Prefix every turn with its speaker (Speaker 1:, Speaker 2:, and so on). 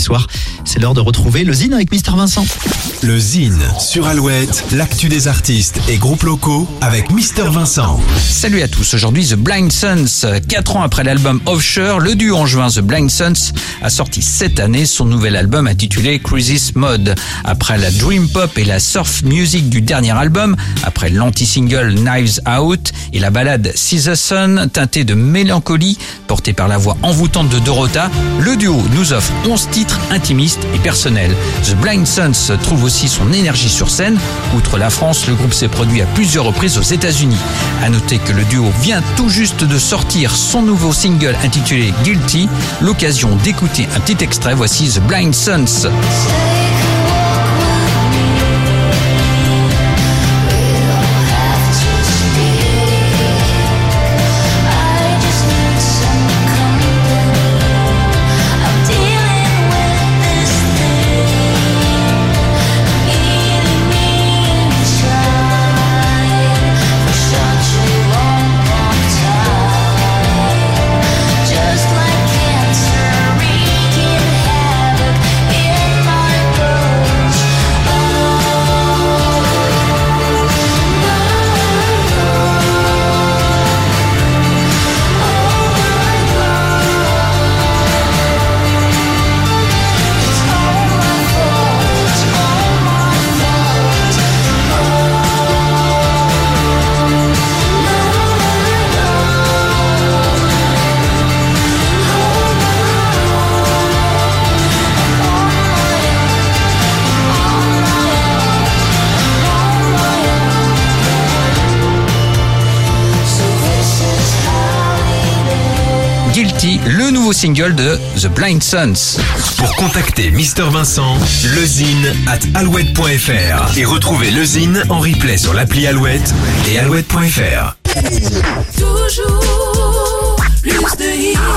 Speaker 1: soir. C'est l'heure de retrouver le Zine avec Mister Vincent.
Speaker 2: Le Zine sur Alouette, l'actu des artistes et groupes locaux avec Mister Vincent.
Speaker 3: Salut à tous, aujourd'hui The Blind Sons. Quatre ans après l'album Offshore, le duo en juin The Blind Sons a sorti cette année son nouvel album intitulé Crisis Mode. Après la dream pop et la surf music du dernier album, après l'anti-single Knives Out et la balade See the Sun teintée de mélancolie portée par la voix envoûtante de Dorota, le duo nous offre 11 titres intimistes et personnels. The Blind Sons trouve aussi son énergie sur scène. Outre la France, le groupe s'est produit à plusieurs reprises aux États-Unis. À noter que le duo vient tout juste de sortir son nouveau single intitulé Guilty, l'occasion d'écouter un petit extrait. Voici The Blind Sons. Le nouveau single de The Blind Sons.
Speaker 2: Pour contacter Mr Vincent, lezine at alouette.fr et retrouver lezine en replay sur l'appli Alouette et alouette.fr.
Speaker 4: Toujours plus de